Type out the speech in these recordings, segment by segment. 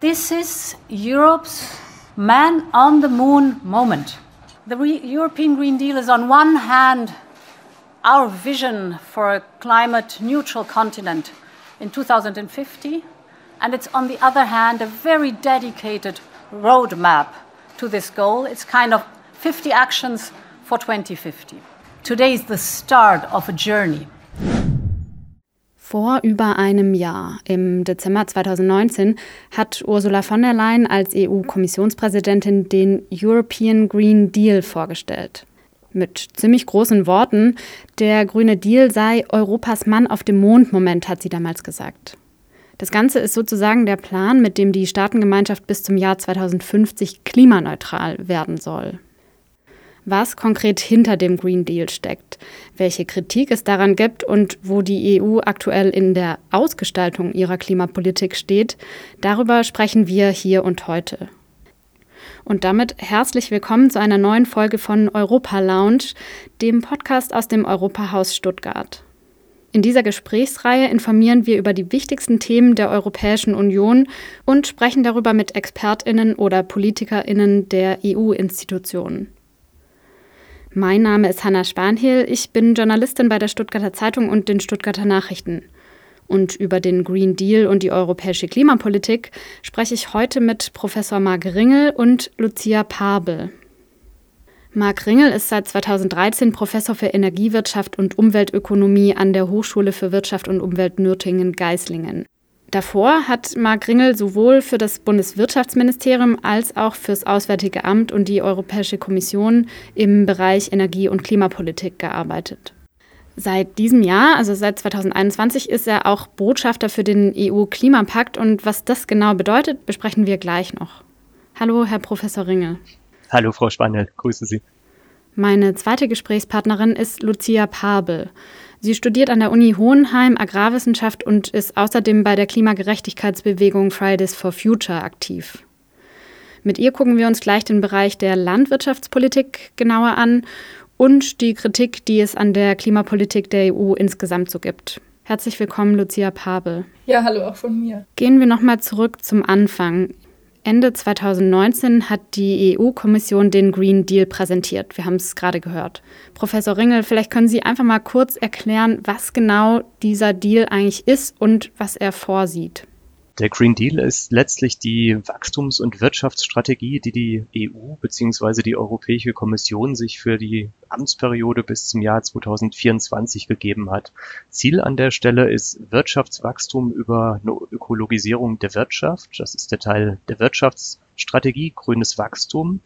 This is Europe's man on the moon moment. The Re European Green Deal is on one hand our vision for a climate neutral continent in 2050, and it's on the other hand a very dedicated roadmap to this goal. It's kind of 50 actions for 2050. Today is the start of a journey. Vor über einem Jahr, im Dezember 2019, hat Ursula von der Leyen als EU-Kommissionspräsidentin den European Green Deal vorgestellt. Mit ziemlich großen Worten, der grüne Deal sei Europas Mann auf dem Mond-Moment, hat sie damals gesagt. Das Ganze ist sozusagen der Plan, mit dem die Staatengemeinschaft bis zum Jahr 2050 klimaneutral werden soll was konkret hinter dem Green Deal steckt, welche Kritik es daran gibt und wo die EU aktuell in der Ausgestaltung ihrer Klimapolitik steht, darüber sprechen wir hier und heute. Und damit herzlich willkommen zu einer neuen Folge von Europa Lounge, dem Podcast aus dem Europahaus Stuttgart. In dieser Gesprächsreihe informieren wir über die wichtigsten Themen der Europäischen Union und sprechen darüber mit Expertinnen oder Politikerinnen der EU-Institutionen. Mein Name ist Hanna Spanhiel. Ich bin Journalistin bei der Stuttgarter Zeitung und den Stuttgarter Nachrichten. Und über den Green Deal und die europäische Klimapolitik spreche ich heute mit Professor Marc Ringel und Lucia Pabel. Marc Ringel ist seit 2013 Professor für Energiewirtschaft und Umweltökonomie an der Hochschule für Wirtschaft und Umwelt Nürtingen-Geislingen. Davor hat Marc Ringel sowohl für das Bundeswirtschaftsministerium als auch fürs Auswärtige Amt und die Europäische Kommission im Bereich Energie- und Klimapolitik gearbeitet. Seit diesem Jahr, also seit 2021, ist er auch Botschafter für den EU-Klimapakt und was das genau bedeutet, besprechen wir gleich noch. Hallo, Herr Professor Ringel. Hallo, Frau Spaniel, grüße Sie. Meine zweite Gesprächspartnerin ist Lucia Pabel. Sie studiert an der Uni Hohenheim Agrarwissenschaft und ist außerdem bei der Klimagerechtigkeitsbewegung Fridays for Future aktiv. Mit ihr gucken wir uns gleich den Bereich der Landwirtschaftspolitik genauer an und die Kritik, die es an der Klimapolitik der EU insgesamt so gibt. Herzlich willkommen, Lucia Pabel. Ja, hallo auch von mir. Gehen wir nochmal zurück zum Anfang. Ende 2019 hat die EU-Kommission den Green Deal präsentiert. Wir haben es gerade gehört. Professor Ringel, vielleicht können Sie einfach mal kurz erklären, was genau dieser Deal eigentlich ist und was er vorsieht. Der Green Deal ist letztlich die Wachstums- und Wirtschaftsstrategie, die die EU bzw. die Europäische Kommission sich für die Amtsperiode bis zum Jahr 2024 gegeben hat. Ziel an der Stelle ist Wirtschaftswachstum über eine Ökologisierung der Wirtschaft. Das ist der Teil der Wirtschaftsstrategie, grünes Wachstum.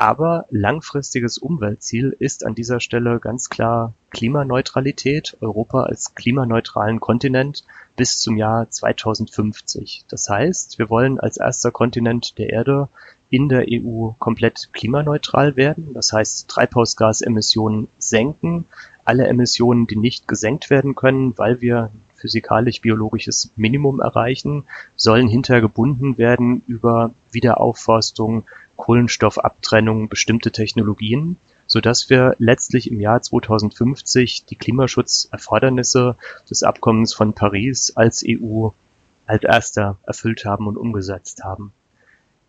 Aber langfristiges Umweltziel ist an dieser Stelle ganz klar Klimaneutralität, Europa als klimaneutralen Kontinent bis zum Jahr 2050. Das heißt, wir wollen als erster Kontinent der Erde in der EU komplett klimaneutral werden. Das heißt, Treibhausgasemissionen senken. Alle Emissionen, die nicht gesenkt werden können, weil wir physikalisch-biologisches Minimum erreichen, sollen hinterher gebunden werden über Wiederaufforstung, Kohlenstoffabtrennung, bestimmte Technologien, so dass wir letztlich im Jahr 2050 die Klimaschutzerfordernisse des Abkommens von Paris als EU als erster erfüllt haben und umgesetzt haben.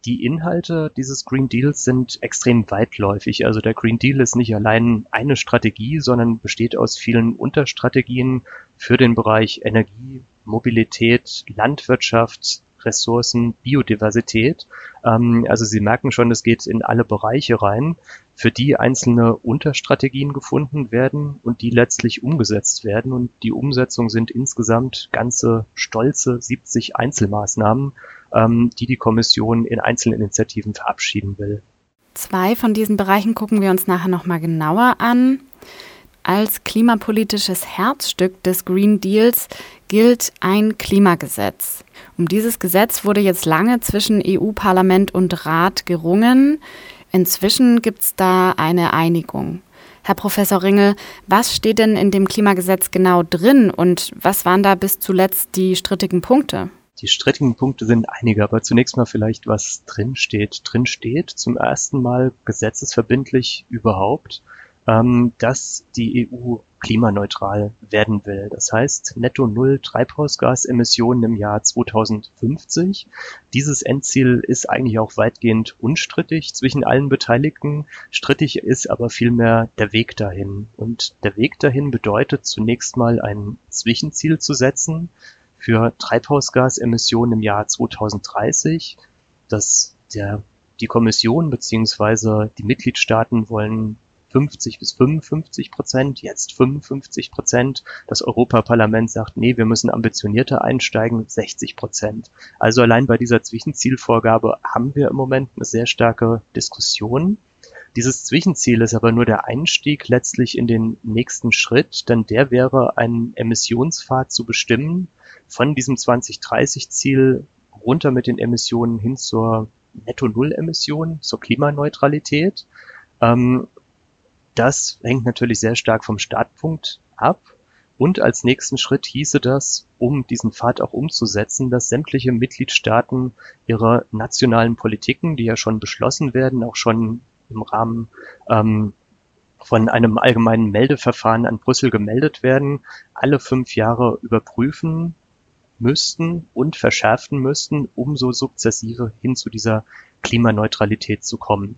Die Inhalte dieses Green Deals sind extrem weitläufig. Also der Green Deal ist nicht allein eine Strategie, sondern besteht aus vielen Unterstrategien für den Bereich Energie, Mobilität, Landwirtschaft, Ressourcen, Biodiversität. Ähm, also Sie merken schon, es geht in alle Bereiche rein, für die einzelne Unterstrategien gefunden werden und die letztlich umgesetzt werden. Und die Umsetzung sind insgesamt ganze stolze 70 Einzelmaßnahmen, ähm, die die Kommission in einzelnen Initiativen verabschieden will. Zwei von diesen Bereichen gucken wir uns nachher nochmal genauer an. Als klimapolitisches Herzstück des Green Deals gilt ein Klimagesetz. Um dieses Gesetz wurde jetzt lange zwischen EU-Parlament und Rat gerungen. Inzwischen gibt es da eine Einigung. Herr Professor Ringel, was steht denn in dem Klimagesetz genau drin und was waren da bis zuletzt die strittigen Punkte? Die strittigen Punkte sind einige, aber zunächst mal vielleicht, was drin steht. Drin steht zum ersten Mal gesetzesverbindlich überhaupt, ähm, dass die EU klimaneutral werden will. Das heißt, netto null Treibhausgasemissionen im Jahr 2050. Dieses Endziel ist eigentlich auch weitgehend unstrittig zwischen allen Beteiligten. Strittig ist aber vielmehr der Weg dahin. Und der Weg dahin bedeutet zunächst mal ein Zwischenziel zu setzen für Treibhausgasemissionen im Jahr 2030. Das der, die Kommission beziehungsweise die Mitgliedstaaten wollen 50 bis 55 Prozent, jetzt 55 Prozent. Das Europaparlament sagt, nee, wir müssen ambitionierter einsteigen, 60 Prozent. Also allein bei dieser Zwischenzielvorgabe haben wir im Moment eine sehr starke Diskussion. Dieses Zwischenziel ist aber nur der Einstieg letztlich in den nächsten Schritt, denn der wäre, einen Emissionspfad zu bestimmen, von diesem 2030-Ziel runter mit den Emissionen hin zur Netto-Null-Emission, zur Klimaneutralität. Ähm, das hängt natürlich sehr stark vom Startpunkt ab. Und als nächsten Schritt hieße das, um diesen Pfad auch umzusetzen, dass sämtliche Mitgliedstaaten ihre nationalen Politiken, die ja schon beschlossen werden, auch schon im Rahmen ähm, von einem allgemeinen Meldeverfahren an Brüssel gemeldet werden, alle fünf Jahre überprüfen müssten und verschärfen müssten, um so sukzessive hin zu dieser Klimaneutralität zu kommen.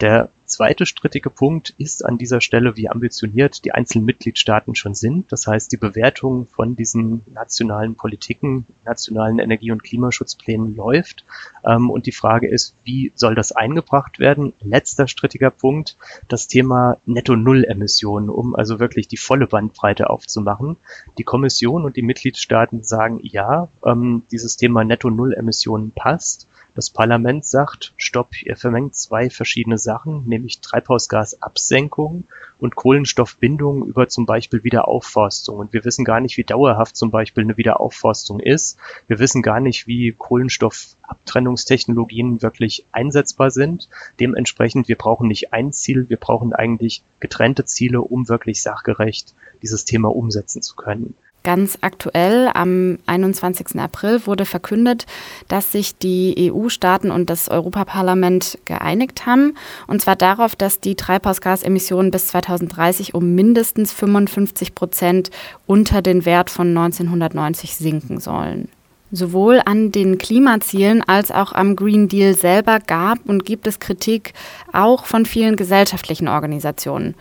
Der zweite strittige Punkt ist an dieser Stelle, wie ambitioniert die einzelnen Mitgliedstaaten schon sind. Das heißt, die Bewertung von diesen nationalen Politiken, nationalen Energie- und Klimaschutzplänen läuft. Ähm, und die Frage ist, wie soll das eingebracht werden? Letzter strittiger Punkt, das Thema Netto-Null-Emissionen, um also wirklich die volle Bandbreite aufzumachen. Die Kommission und die Mitgliedstaaten sagen, ja, ähm, dieses Thema Netto-Null-Emissionen passt. Das Parlament sagt, stopp, ihr vermengt zwei verschiedene Sachen, nämlich Treibhausgasabsenkung und Kohlenstoffbindung über zum Beispiel Wiederaufforstung. Und wir wissen gar nicht, wie dauerhaft zum Beispiel eine Wiederaufforstung ist. Wir wissen gar nicht, wie Kohlenstoffabtrennungstechnologien wirklich einsetzbar sind. Dementsprechend, wir brauchen nicht ein Ziel, wir brauchen eigentlich getrennte Ziele, um wirklich sachgerecht dieses Thema umsetzen zu können. Ganz aktuell, am 21. April, wurde verkündet, dass sich die EU-Staaten und das Europaparlament geeinigt haben. Und zwar darauf, dass die Treibhausgasemissionen bis 2030 um mindestens 55 Prozent unter den Wert von 1990 sinken sollen. Sowohl an den Klimazielen als auch am Green Deal selber gab und gibt es Kritik auch von vielen gesellschaftlichen Organisationen.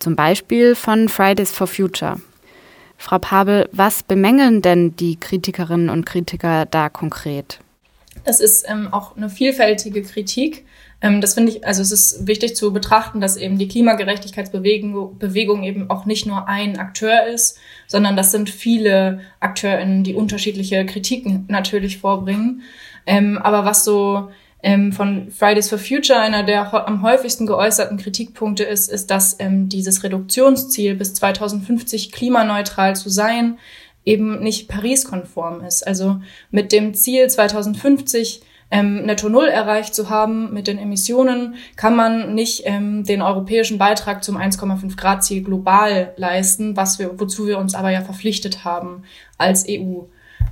Zum Beispiel von Fridays for Future. Frau Pabel, was bemängeln denn die Kritikerinnen und Kritiker da konkret? Das ist ähm, auch eine vielfältige Kritik. Ähm, das finde ich, also es ist wichtig zu betrachten, dass eben die Klimagerechtigkeitsbewegung Bewegung eben auch nicht nur ein Akteur ist, sondern das sind viele AkteurInnen, die unterschiedliche Kritiken natürlich vorbringen. Ähm, aber was so ähm, von Fridays for Future einer der am häufigsten geäußerten Kritikpunkte ist, ist, dass ähm, dieses Reduktionsziel bis 2050 klimaneutral zu sein eben nicht Paris-konform ist. Also mit dem Ziel 2050 ähm, Netto Null erreicht zu haben mit den Emissionen, kann man nicht ähm, den europäischen Beitrag zum 1,5 Grad Ziel global leisten, was wir, wozu wir uns aber ja verpflichtet haben als EU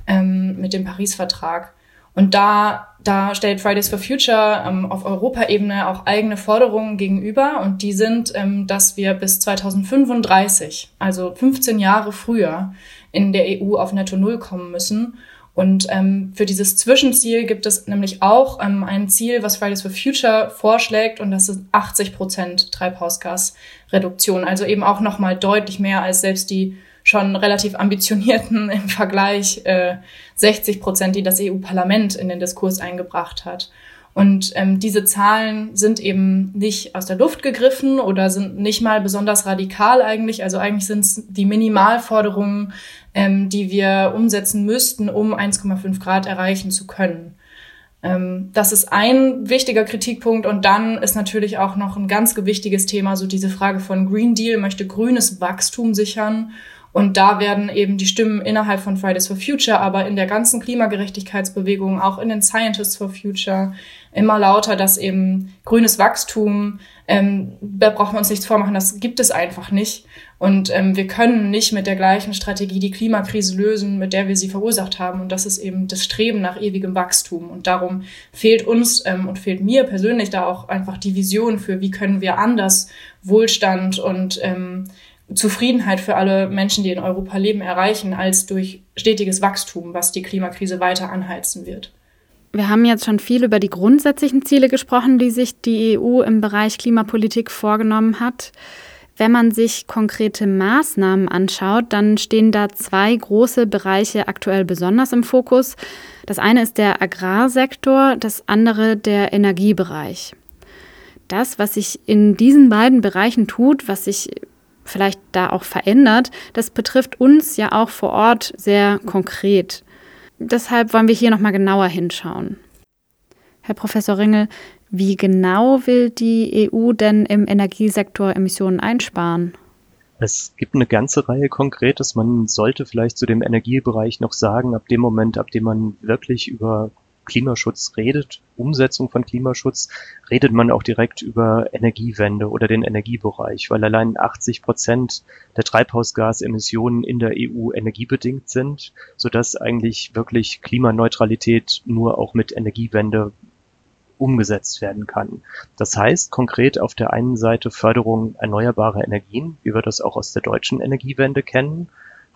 ähm, mit dem Paris-Vertrag. Und da, da stellt Fridays for Future ähm, auf Europaebene auch eigene Forderungen gegenüber. Und die sind, ähm, dass wir bis 2035, also 15 Jahre früher, in der EU auf Netto Null kommen müssen. Und ähm, für dieses Zwischenziel gibt es nämlich auch ähm, ein Ziel, was Fridays for Future vorschlägt, und das ist 80 Prozent Treibhausgasreduktion. Also eben auch nochmal deutlich mehr als selbst die schon relativ ambitionierten im Vergleich äh, 60 Prozent, die das EU-Parlament in den Diskurs eingebracht hat. Und ähm, diese Zahlen sind eben nicht aus der Luft gegriffen oder sind nicht mal besonders radikal eigentlich. Also eigentlich sind es die Minimalforderungen, ähm, die wir umsetzen müssten, um 1,5 Grad erreichen zu können. Ähm, das ist ein wichtiger Kritikpunkt. Und dann ist natürlich auch noch ein ganz wichtiges Thema, so diese Frage von Green Deal, möchte grünes Wachstum sichern. Und da werden eben die Stimmen innerhalb von Fridays for Future, aber in der ganzen Klimagerechtigkeitsbewegung, auch in den Scientists for Future, immer lauter, dass eben grünes Wachstum, ähm, da brauchen wir uns nichts vormachen, das gibt es einfach nicht. Und ähm, wir können nicht mit der gleichen Strategie die Klimakrise lösen, mit der wir sie verursacht haben. Und das ist eben das Streben nach ewigem Wachstum. Und darum fehlt uns ähm, und fehlt mir persönlich da auch einfach die Vision für, wie können wir anders Wohlstand und ähm, Zufriedenheit für alle Menschen, die in Europa leben, erreichen, als durch stetiges Wachstum, was die Klimakrise weiter anheizen wird. Wir haben jetzt schon viel über die grundsätzlichen Ziele gesprochen, die sich die EU im Bereich Klimapolitik vorgenommen hat. Wenn man sich konkrete Maßnahmen anschaut, dann stehen da zwei große Bereiche aktuell besonders im Fokus. Das eine ist der Agrarsektor, das andere der Energiebereich. Das, was sich in diesen beiden Bereichen tut, was sich vielleicht da auch verändert, das betrifft uns ja auch vor Ort sehr konkret. Deshalb wollen wir hier nochmal genauer hinschauen. Herr Professor Ringel, wie genau will die EU denn im Energiesektor Emissionen einsparen? Es gibt eine ganze Reihe Konkretes. Man sollte vielleicht zu dem Energiebereich noch sagen, ab dem Moment, ab dem man wirklich über Klimaschutz redet, Umsetzung von Klimaschutz, redet man auch direkt über Energiewende oder den Energiebereich, weil allein 80 Prozent der Treibhausgasemissionen in der EU energiebedingt sind, sodass eigentlich wirklich Klimaneutralität nur auch mit Energiewende umgesetzt werden kann. Das heißt konkret auf der einen Seite Förderung erneuerbarer Energien, wie wir das auch aus der deutschen Energiewende kennen,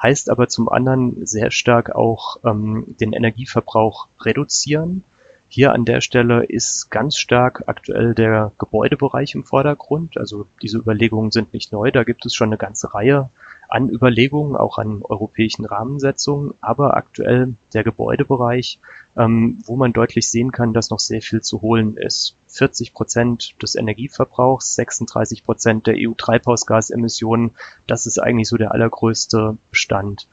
heißt aber zum anderen sehr stark auch ähm, den Energieverbrauch reduzieren. Hier an der Stelle ist ganz stark aktuell der Gebäudebereich im Vordergrund. Also diese Überlegungen sind nicht neu, da gibt es schon eine ganze Reihe an Überlegungen, auch an europäischen Rahmensetzungen, aber aktuell der Gebäudebereich, ähm, wo man deutlich sehen kann, dass noch sehr viel zu holen ist. 40 Prozent des Energieverbrauchs, 36 Prozent der EU-Treibhausgasemissionen, das ist eigentlich so der allergrößte Bestand.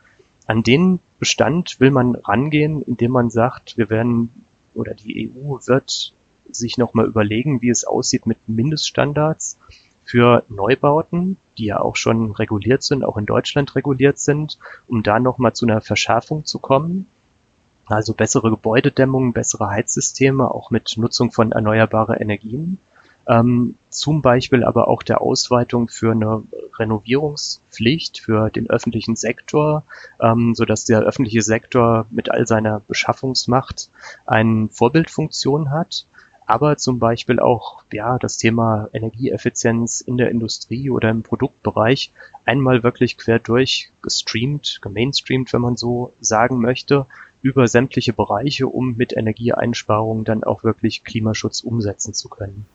An den Bestand will man rangehen, indem man sagt, wir werden oder die EU wird sich nochmal überlegen, wie es aussieht mit Mindeststandards für Neubauten, die ja auch schon reguliert sind, auch in Deutschland reguliert sind, um da nochmal zu einer Verschärfung zu kommen. Also bessere Gebäudedämmung, bessere Heizsysteme, auch mit Nutzung von erneuerbaren Energien. Ähm, zum Beispiel aber auch der Ausweitung für eine Renovierungspflicht für den öffentlichen Sektor, ähm, so dass der öffentliche Sektor mit all seiner Beschaffungsmacht eine Vorbildfunktion hat aber zum Beispiel auch ja das Thema Energieeffizienz in der Industrie oder im Produktbereich einmal wirklich quer durch gestreamt, gemainstreamt, wenn man so sagen möchte, über sämtliche Bereiche, um mit Energieeinsparungen dann auch wirklich Klimaschutz umsetzen zu können.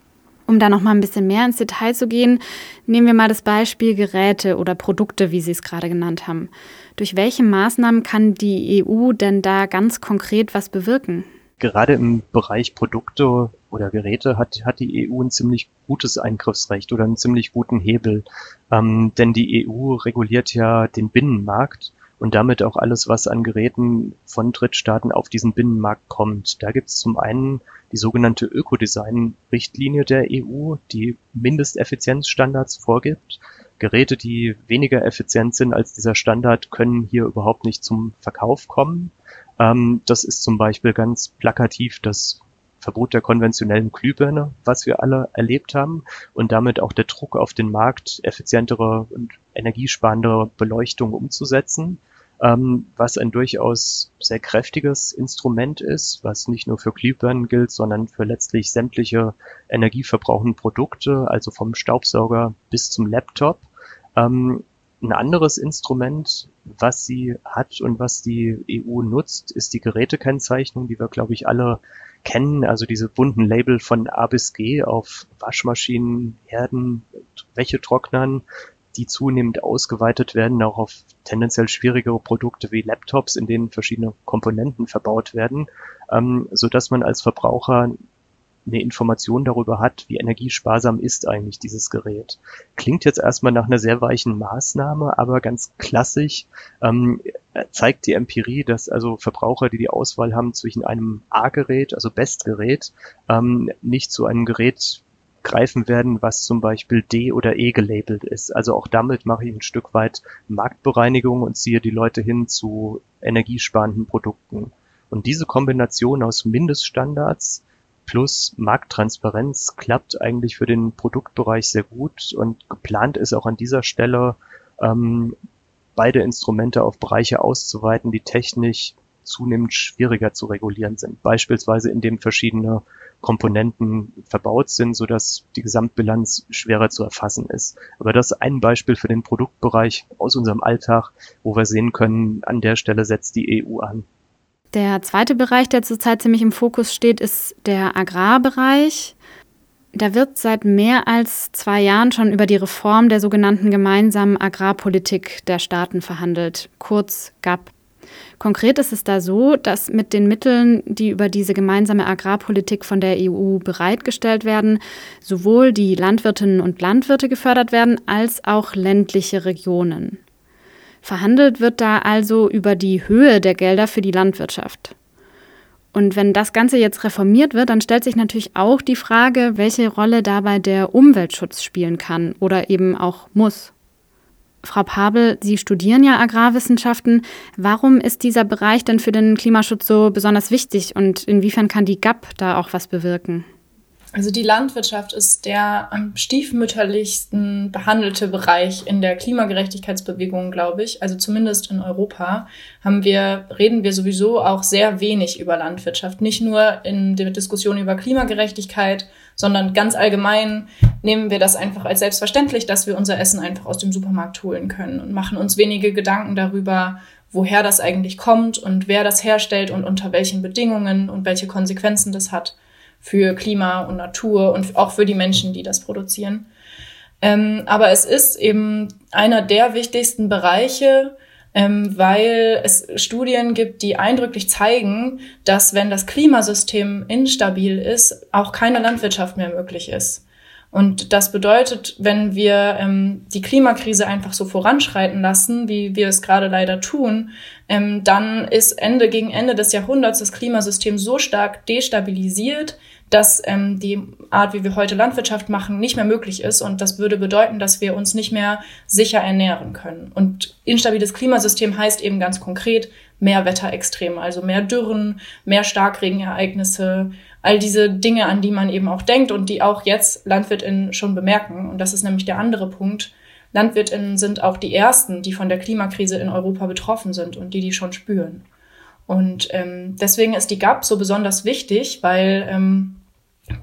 Um da noch mal ein bisschen mehr ins Detail zu gehen, nehmen wir mal das Beispiel Geräte oder Produkte, wie Sie es gerade genannt haben. Durch welche Maßnahmen kann die EU denn da ganz konkret was bewirken? Gerade im Bereich Produkte oder Geräte hat, hat die EU ein ziemlich gutes Eingriffsrecht oder einen ziemlich guten Hebel. Ähm, denn die EU reguliert ja den Binnenmarkt und damit auch alles, was an Geräten von Drittstaaten auf diesen Binnenmarkt kommt. Da gibt es zum einen die sogenannte Ökodesign-Richtlinie der EU, die Mindesteffizienzstandards vorgibt. Geräte, die weniger effizient sind als dieser Standard, können hier überhaupt nicht zum Verkauf kommen. Ähm, das ist zum Beispiel ganz plakativ das Verbot der konventionellen Glühbirne, was wir alle erlebt haben und damit auch der Druck auf den Markt, effizientere und energiesparendere Beleuchtung umzusetzen, ähm, was ein durchaus sehr kräftiges Instrument ist, was nicht nur für Glühbirnen gilt, sondern für letztlich sämtliche energieverbrauchende Produkte, also vom Staubsauger bis zum Laptop. Ähm, ein anderes Instrument, was sie hat und was die EU nutzt, ist die Gerätekennzeichnung, die wir, glaube ich, alle kennen. Also diese bunten Label von A bis G auf Waschmaschinen, Herden, Wäschetrocknern, die zunehmend ausgeweitet werden, auch auf tendenziell schwierigere Produkte wie Laptops, in denen verschiedene Komponenten verbaut werden, ähm, so dass man als Verbraucher eine Information darüber hat, wie energiesparsam ist eigentlich dieses Gerät. Klingt jetzt erstmal nach einer sehr weichen Maßnahme, aber ganz klassisch ähm, zeigt die Empirie, dass also Verbraucher, die die Auswahl haben zwischen einem A-Gerät, also Bestgerät, ähm, nicht zu einem Gerät greifen werden, was zum Beispiel D oder E gelabelt ist. Also auch damit mache ich ein Stück weit Marktbereinigung und ziehe die Leute hin zu energiesparenden Produkten. Und diese Kombination aus Mindeststandards, plus Markttransparenz klappt eigentlich für den Produktbereich sehr gut und geplant ist auch an dieser Stelle ähm, beide Instrumente auf Bereiche auszuweiten, die technisch zunehmend schwieriger zu regulieren sind. Beispielsweise indem verschiedene Komponenten verbaut sind, sodass die Gesamtbilanz schwerer zu erfassen ist. Aber das ist ein Beispiel für den Produktbereich aus unserem Alltag, wo wir sehen können, an der Stelle setzt die EU an. Der zweite Bereich, der zurzeit ziemlich im Fokus steht, ist der Agrarbereich. Da wird seit mehr als zwei Jahren schon über die Reform der sogenannten gemeinsamen Agrarpolitik der Staaten verhandelt, kurz GAP. Konkret ist es da so, dass mit den Mitteln, die über diese gemeinsame Agrarpolitik von der EU bereitgestellt werden, sowohl die Landwirtinnen und Landwirte gefördert werden, als auch ländliche Regionen. Verhandelt wird da also über die Höhe der Gelder für die Landwirtschaft. Und wenn das Ganze jetzt reformiert wird, dann stellt sich natürlich auch die Frage, welche Rolle dabei der Umweltschutz spielen kann oder eben auch muss. Frau Pabel, Sie studieren ja Agrarwissenschaften. Warum ist dieser Bereich denn für den Klimaschutz so besonders wichtig und inwiefern kann die GAP da auch was bewirken? Also die Landwirtschaft ist der am stiefmütterlichsten behandelte Bereich in der Klimagerechtigkeitsbewegung, glaube ich. Also zumindest in Europa haben wir, reden wir sowieso auch sehr wenig über Landwirtschaft. Nicht nur in der Diskussion über Klimagerechtigkeit, sondern ganz allgemein nehmen wir das einfach als selbstverständlich, dass wir unser Essen einfach aus dem Supermarkt holen können und machen uns wenige Gedanken darüber, woher das eigentlich kommt und wer das herstellt und unter welchen Bedingungen und welche Konsequenzen das hat für Klima und Natur und auch für die Menschen, die das produzieren. Ähm, aber es ist eben einer der wichtigsten Bereiche, ähm, weil es Studien gibt, die eindrücklich zeigen, dass wenn das Klimasystem instabil ist, auch keine Landwirtschaft mehr möglich ist. Und das bedeutet, wenn wir ähm, die Klimakrise einfach so voranschreiten lassen, wie wir es gerade leider tun, ähm, dann ist Ende gegen Ende des Jahrhunderts das Klimasystem so stark destabilisiert, dass ähm, die Art, wie wir heute Landwirtschaft machen, nicht mehr möglich ist. Und das würde bedeuten, dass wir uns nicht mehr sicher ernähren können. Und instabiles Klimasystem heißt eben ganz konkret mehr Wetterextreme, also mehr Dürren, mehr Starkregenereignisse, all diese Dinge, an die man eben auch denkt und die auch jetzt LandwirtInnen schon bemerken. Und das ist nämlich der andere Punkt. LandwirtInnen sind auch die ersten, die von der Klimakrise in Europa betroffen sind und die die schon spüren. Und ähm, deswegen ist die GAP so besonders wichtig, weil ähm,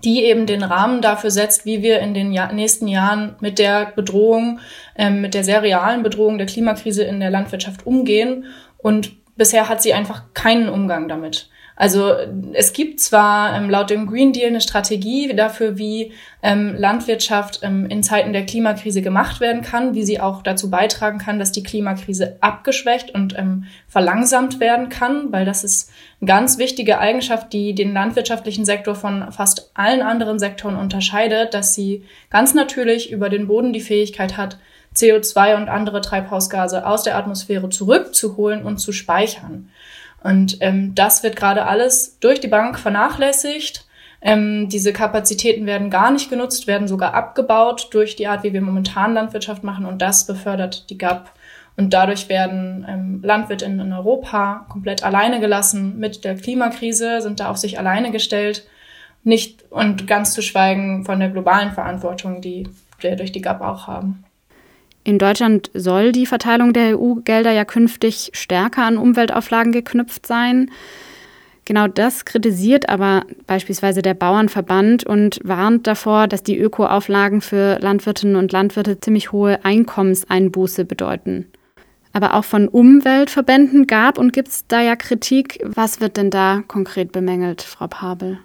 die eben den Rahmen dafür setzt, wie wir in den Jahr nächsten Jahren mit der Bedrohung, ähm, mit der sehr realen Bedrohung der Klimakrise in der Landwirtschaft umgehen. Und bisher hat sie einfach keinen Umgang damit. Also es gibt zwar ähm, laut dem Green Deal eine Strategie dafür, wie ähm, Landwirtschaft ähm, in Zeiten der Klimakrise gemacht werden kann, wie sie auch dazu beitragen kann, dass die Klimakrise abgeschwächt und ähm, verlangsamt werden kann, weil das ist eine ganz wichtige Eigenschaft, die den landwirtschaftlichen Sektor von fast allen anderen Sektoren unterscheidet, dass sie ganz natürlich über den Boden die Fähigkeit hat, CO2 und andere Treibhausgase aus der Atmosphäre zurückzuholen und zu speichern. Und ähm, das wird gerade alles durch die Bank vernachlässigt. Ähm, diese Kapazitäten werden gar nicht genutzt, werden sogar abgebaut durch die Art, wie wir momentan Landwirtschaft machen. Und das befördert die GAP. Und dadurch werden ähm, Landwirtinnen in Europa komplett alleine gelassen mit der Klimakrise, sind da auf sich alleine gestellt. Nicht und ganz zu schweigen von der globalen Verantwortung, die wir durch die GAP auch haben. In Deutschland soll die Verteilung der EU-Gelder ja künftig stärker an Umweltauflagen geknüpft sein. Genau das kritisiert aber beispielsweise der Bauernverband und warnt davor, dass die Ökoauflagen für Landwirtinnen und Landwirte ziemlich hohe Einkommenseinbuße bedeuten. Aber auch von Umweltverbänden gab und gibt es da ja Kritik. Was wird denn da konkret bemängelt, Frau Pabel?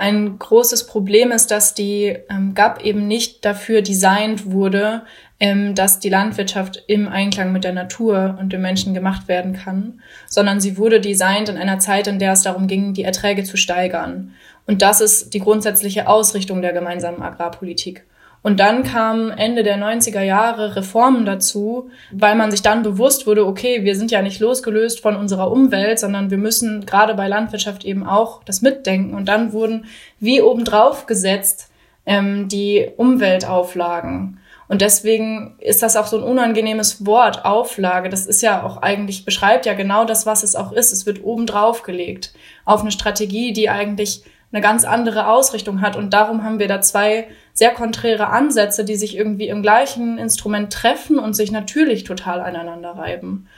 Ein großes Problem ist, dass die ähm, GAP eben nicht dafür designt wurde, ähm, dass die Landwirtschaft im Einklang mit der Natur und dem Menschen gemacht werden kann, sondern sie wurde designt in einer Zeit, in der es darum ging, die Erträge zu steigern. Und das ist die grundsätzliche Ausrichtung der gemeinsamen Agrarpolitik. Und dann kamen Ende der 90er Jahre Reformen dazu, weil man sich dann bewusst wurde, okay, wir sind ja nicht losgelöst von unserer Umwelt, sondern wir müssen gerade bei Landwirtschaft eben auch das mitdenken. Und dann wurden wie obendrauf gesetzt ähm, die Umweltauflagen. Und deswegen ist das auch so ein unangenehmes Wort, Auflage. Das ist ja auch eigentlich, beschreibt ja genau das, was es auch ist. Es wird oben drauf gelegt auf eine Strategie, die eigentlich eine ganz andere Ausrichtung hat. Und darum haben wir da zwei sehr konträre Ansätze, die sich irgendwie im gleichen Instrument treffen und sich natürlich total aneinander reiben.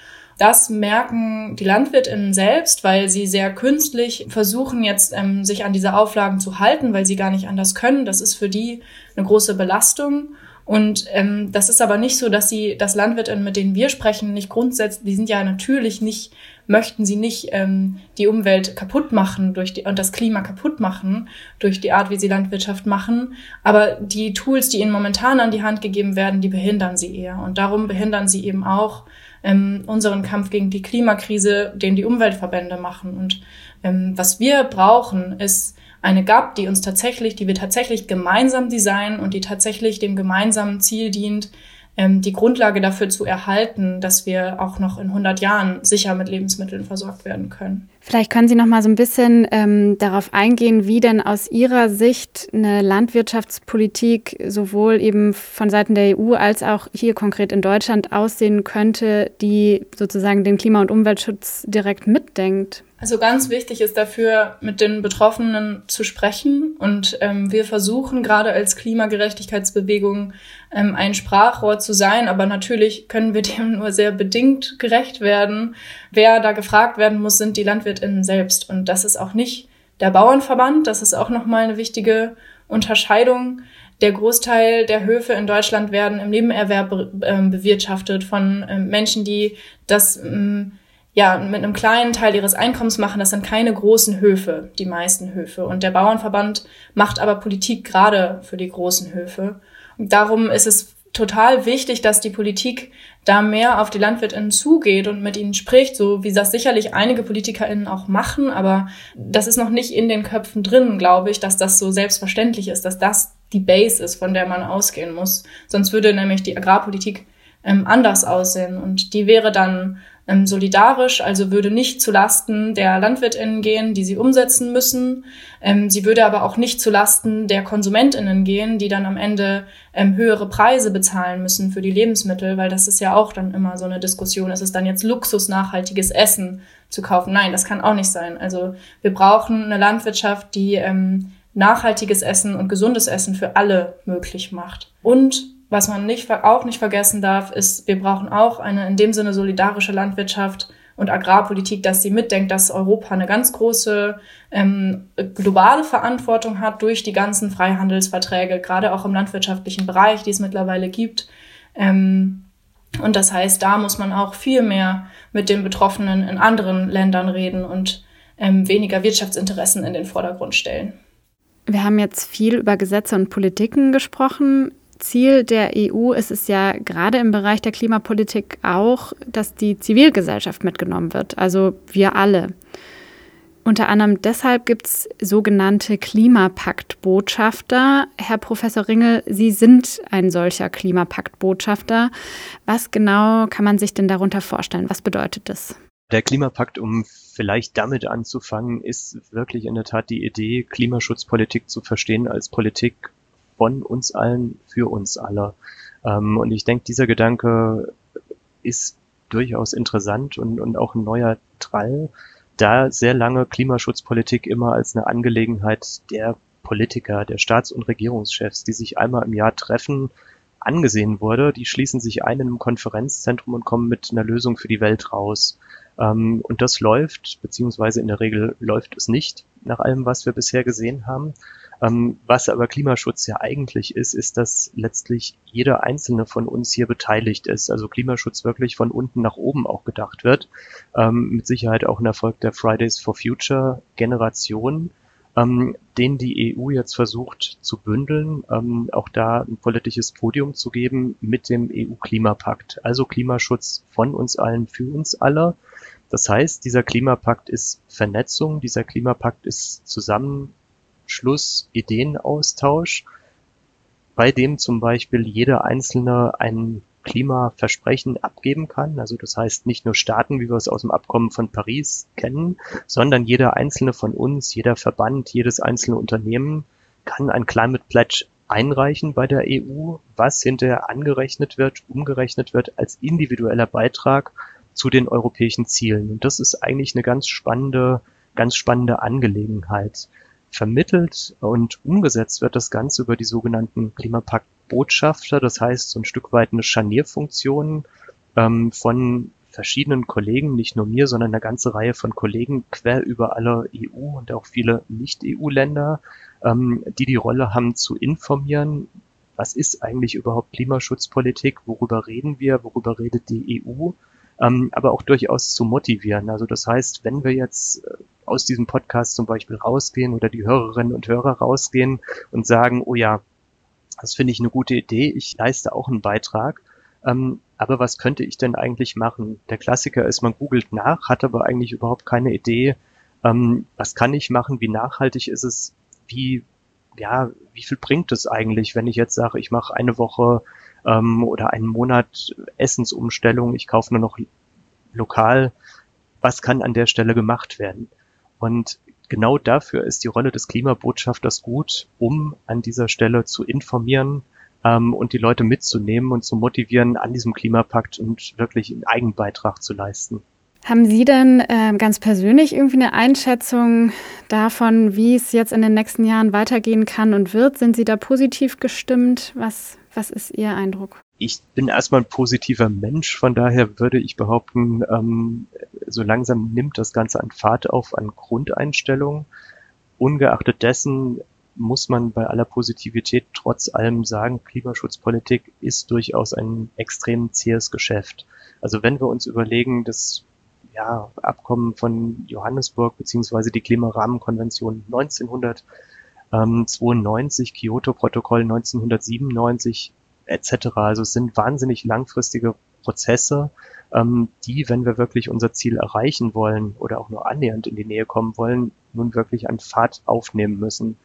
Das merken die LandwirtInnen selbst, weil sie sehr künstlich versuchen, jetzt ähm, sich an diese Auflagen zu halten, weil sie gar nicht anders können. Das ist für die eine große Belastung. Und ähm, das ist aber nicht so, dass sie, das LandwirtInnen, mit denen wir sprechen, nicht grundsätzlich, die sind ja natürlich nicht, möchten sie nicht ähm, die Umwelt kaputt machen durch die, und das Klima kaputt machen durch die Art, wie sie Landwirtschaft machen. Aber die Tools, die ihnen momentan an die Hand gegeben werden, die behindern sie eher. Und darum behindern sie eben auch ähm, unseren Kampf gegen die Klimakrise, den die Umweltverbände machen. Und ähm, was wir brauchen, ist eine GAP, die uns tatsächlich, die wir tatsächlich gemeinsam designen und die tatsächlich dem gemeinsamen Ziel dient, ähm, die Grundlage dafür zu erhalten, dass wir auch noch in 100 Jahren sicher mit Lebensmitteln versorgt werden können. Vielleicht können Sie noch mal so ein bisschen ähm, darauf eingehen, wie denn aus Ihrer Sicht eine Landwirtschaftspolitik sowohl eben von Seiten der EU als auch hier konkret in Deutschland aussehen könnte, die sozusagen den Klima- und Umweltschutz direkt mitdenkt. Also ganz wichtig ist dafür, mit den Betroffenen zu sprechen. Und ähm, wir versuchen gerade als Klimagerechtigkeitsbewegung ähm, ein Sprachrohr zu sein. Aber natürlich können wir dem nur sehr bedingt gerecht werden. Wer da gefragt werden muss, sind die LandwirtInnen selbst. Und das ist auch nicht der Bauernverband. Das ist auch nochmal eine wichtige Unterscheidung. Der Großteil der Höfe in Deutschland werden im Nebenerwerb äh, bewirtschaftet von äh, Menschen, die das äh, ja, mit einem kleinen Teil ihres Einkommens machen. Das sind keine großen Höfe, die meisten Höfe. Und der Bauernverband macht aber Politik gerade für die großen Höfe. Und darum ist es total wichtig, dass die Politik da mehr auf die LandwirtInnen zugeht und mit ihnen spricht, so wie das sicherlich einige PolitikerInnen auch machen, aber das ist noch nicht in den Köpfen drin, glaube ich, dass das so selbstverständlich ist, dass das die Base ist, von der man ausgehen muss. Sonst würde nämlich die Agrarpolitik ähm, anders aussehen und die wäre dann ähm, solidarisch, also würde nicht zu Lasten der LandwirtInnen gehen, die sie umsetzen müssen. Ähm, sie würde aber auch nicht zu Lasten der KonsumentInnen gehen, die dann am Ende ähm, höhere Preise bezahlen müssen für die Lebensmittel, weil das ist ja auch dann immer so eine Diskussion. Ist es dann jetzt Luxus, nachhaltiges Essen zu kaufen? Nein, das kann auch nicht sein. Also wir brauchen eine Landwirtschaft, die ähm, nachhaltiges Essen und gesundes Essen für alle möglich macht. Und was man nicht, auch nicht vergessen darf, ist, wir brauchen auch eine in dem Sinne solidarische Landwirtschaft und Agrarpolitik, dass sie mitdenkt, dass Europa eine ganz große ähm, globale Verantwortung hat durch die ganzen Freihandelsverträge, gerade auch im landwirtschaftlichen Bereich, die es mittlerweile gibt. Ähm, und das heißt, da muss man auch viel mehr mit den Betroffenen in anderen Ländern reden und ähm, weniger Wirtschaftsinteressen in den Vordergrund stellen. Wir haben jetzt viel über Gesetze und Politiken gesprochen. Ziel der EU ist es ja gerade im Bereich der Klimapolitik auch, dass die Zivilgesellschaft mitgenommen wird, also wir alle. Unter anderem deshalb gibt es sogenannte Klimapakt-Botschafter. Herr Professor Ringel, Sie sind ein solcher Klimapakt-Botschafter. Was genau kann man sich denn darunter vorstellen? Was bedeutet das? Der Klimapakt, um vielleicht damit anzufangen, ist wirklich in der Tat die Idee, Klimaschutzpolitik zu verstehen als Politik von uns allen für uns alle. Ähm, und ich denke, dieser Gedanke ist durchaus interessant und, und auch ein neuer Trall, da sehr lange Klimaschutzpolitik immer als eine Angelegenheit der Politiker, der Staats- und Regierungschefs, die sich einmal im Jahr treffen, angesehen wurde. Die schließen sich ein in einem Konferenzzentrum und kommen mit einer Lösung für die Welt raus. Ähm, und das läuft, beziehungsweise in der Regel läuft es nicht, nach allem, was wir bisher gesehen haben. Ähm, was aber Klimaschutz ja eigentlich ist, ist, dass letztlich jeder einzelne von uns hier beteiligt ist. Also Klimaschutz wirklich von unten nach oben auch gedacht wird. Ähm, mit Sicherheit auch ein Erfolg der Fridays for Future Generation, ähm, den die EU jetzt versucht zu bündeln, ähm, auch da ein politisches Podium zu geben mit dem EU-Klimapakt. Also Klimaschutz von uns allen, für uns alle. Das heißt, dieser Klimapakt ist Vernetzung, dieser Klimapakt ist zusammen Schluss Ideenaustausch, bei dem zum Beispiel jeder Einzelne ein Klimaversprechen abgeben kann. Also das heißt nicht nur Staaten, wie wir es aus dem Abkommen von Paris kennen, sondern jeder einzelne von uns, jeder Verband, jedes einzelne Unternehmen kann ein Climate Pledge einreichen bei der EU, was hinterher angerechnet wird, umgerechnet wird als individueller Beitrag zu den europäischen Zielen. Und das ist eigentlich eine ganz spannende, ganz spannende Angelegenheit vermittelt und umgesetzt wird das Ganze über die sogenannten Klimapakt-Botschafter, das heißt so ein Stück weit eine Scharnierfunktion ähm, von verschiedenen Kollegen, nicht nur mir, sondern eine ganze Reihe von Kollegen quer über alle EU und auch viele Nicht-EU-Länder, ähm, die die Rolle haben zu informieren, was ist eigentlich überhaupt Klimaschutzpolitik, worüber reden wir, worüber redet die EU, ähm, aber auch durchaus zu motivieren. Also das heißt, wenn wir jetzt äh, aus diesem Podcast zum Beispiel rausgehen oder die Hörerinnen und Hörer rausgehen und sagen, oh ja, das finde ich eine gute Idee, ich leiste auch einen Beitrag, ähm, aber was könnte ich denn eigentlich machen? Der Klassiker ist, man googelt nach, hat aber eigentlich überhaupt keine Idee, ähm, was kann ich machen, wie nachhaltig ist es, wie, ja, wie viel bringt es eigentlich, wenn ich jetzt sage, ich mache eine Woche ähm, oder einen Monat Essensumstellung, ich kaufe nur noch lokal, was kann an der Stelle gemacht werden? Und genau dafür ist die Rolle des Klimabotschafters gut, um an dieser Stelle zu informieren, ähm, und die Leute mitzunehmen und zu motivieren, an diesem Klimapakt und wirklich einen Eigenbeitrag zu leisten. Haben Sie denn äh, ganz persönlich irgendwie eine Einschätzung davon, wie es jetzt in den nächsten Jahren weitergehen kann und wird? Sind Sie da positiv gestimmt? Was, was ist Ihr Eindruck? Ich bin erstmal ein positiver Mensch, von daher würde ich behaupten, ähm, so langsam nimmt das Ganze an Fahrt auf, an Grundeinstellungen. Ungeachtet dessen muss man bei aller Positivität trotz allem sagen, Klimaschutzpolitik ist durchaus ein extrem zähes Geschäft. Also wenn wir uns überlegen, das ja, Abkommen von Johannesburg beziehungsweise die Klimarahmenkonvention 1992, Kyoto-Protokoll 1997 etc. Also es sind wahnsinnig langfristige Prozesse, ähm, die, wenn wir wirklich unser Ziel erreichen wollen oder auch nur annähernd in die Nähe kommen wollen, nun wirklich an Fahrt aufnehmen müssen.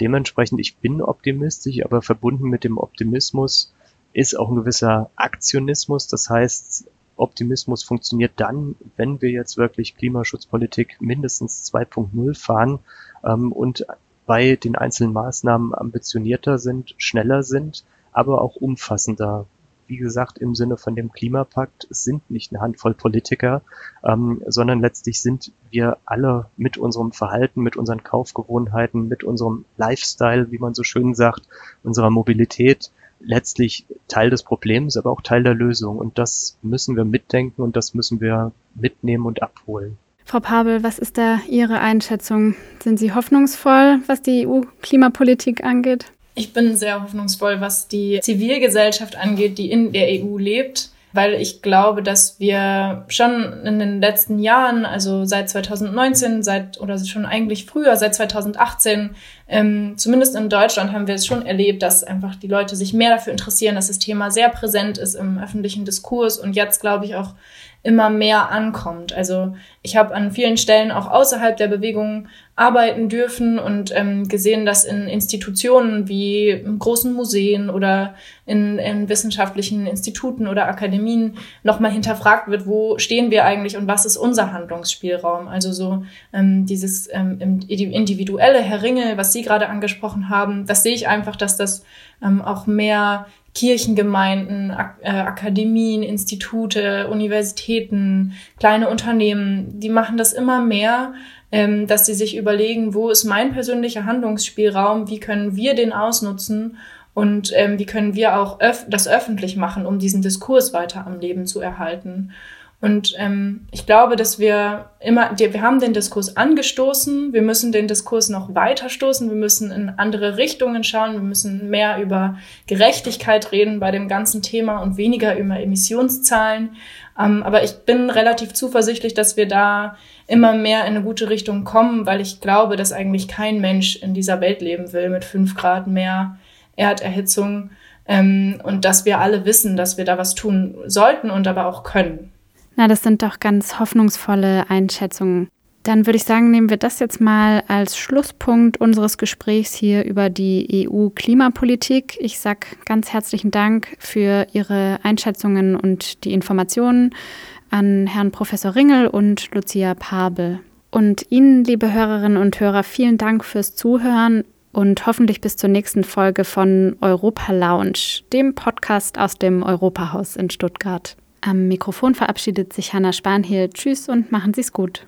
Dementsprechend, ich bin optimistisch, aber verbunden mit dem Optimismus ist auch ein gewisser Aktionismus. Das heißt, Optimismus funktioniert dann, wenn wir jetzt wirklich Klimaschutzpolitik mindestens 2.0 fahren ähm, und bei den einzelnen Maßnahmen ambitionierter sind, schneller sind, aber auch umfassender. Wie gesagt, im Sinne von dem Klimapakt, sind nicht eine Handvoll Politiker, ähm, sondern letztlich sind wir alle mit unserem Verhalten, mit unseren Kaufgewohnheiten, mit unserem Lifestyle, wie man so schön sagt, unserer Mobilität, letztlich Teil des Problems, aber auch Teil der Lösung. Und das müssen wir mitdenken und das müssen wir mitnehmen und abholen. Frau Pabel, was ist da Ihre Einschätzung? Sind Sie hoffnungsvoll, was die EU-Klimapolitik angeht? Ich bin sehr hoffnungsvoll, was die Zivilgesellschaft angeht, die in der EU lebt, weil ich glaube, dass wir schon in den letzten Jahren, also seit 2019, seit oder schon eigentlich früher, seit 2018, ähm, zumindest in Deutschland haben wir es schon erlebt, dass einfach die Leute sich mehr dafür interessieren, dass das Thema sehr präsent ist im öffentlichen Diskurs und jetzt glaube ich auch immer mehr ankommt. Also ich habe an vielen Stellen auch außerhalb der Bewegung arbeiten dürfen und ähm, gesehen, dass in Institutionen wie großen Museen oder in, in wissenschaftlichen Instituten oder Akademien nochmal hinterfragt wird, wo stehen wir eigentlich und was ist unser Handlungsspielraum. Also so ähm, dieses ähm, individuelle Herr Ringel, was Sie gerade angesprochen haben, das sehe ich einfach, dass das ähm, auch mehr Kirchengemeinden, Ak äh, Akademien, Institute, Universitäten, kleine Unternehmen, die machen das immer mehr, ähm, dass sie sich überlegen, wo ist mein persönlicher Handlungsspielraum, wie können wir den ausnutzen und ähm, wie können wir auch öf das öffentlich machen, um diesen Diskurs weiter am Leben zu erhalten. Und ähm, ich glaube, dass wir immer, wir haben den Diskurs angestoßen, wir müssen den Diskurs noch weiter stoßen, wir müssen in andere Richtungen schauen, wir müssen mehr über Gerechtigkeit reden bei dem ganzen Thema und weniger über Emissionszahlen. Ähm, aber ich bin relativ zuversichtlich, dass wir da immer mehr in eine gute Richtung kommen, weil ich glaube, dass eigentlich kein Mensch in dieser Welt leben will mit fünf Grad mehr Erderhitzung ähm, und dass wir alle wissen, dass wir da was tun sollten und aber auch können. Na, das sind doch ganz hoffnungsvolle Einschätzungen. Dann würde ich sagen, nehmen wir das jetzt mal als Schlusspunkt unseres Gesprächs hier über die EU-Klimapolitik. Ich sage ganz herzlichen Dank für Ihre Einschätzungen und die Informationen an Herrn Professor Ringel und Lucia Pabel. Und Ihnen, liebe Hörerinnen und Hörer, vielen Dank fürs Zuhören und hoffentlich bis zur nächsten Folge von Europa Lounge, dem Podcast aus dem Europahaus in Stuttgart. Am Mikrofon verabschiedet sich Hanna Spanhiel. Tschüss und machen Sie es gut.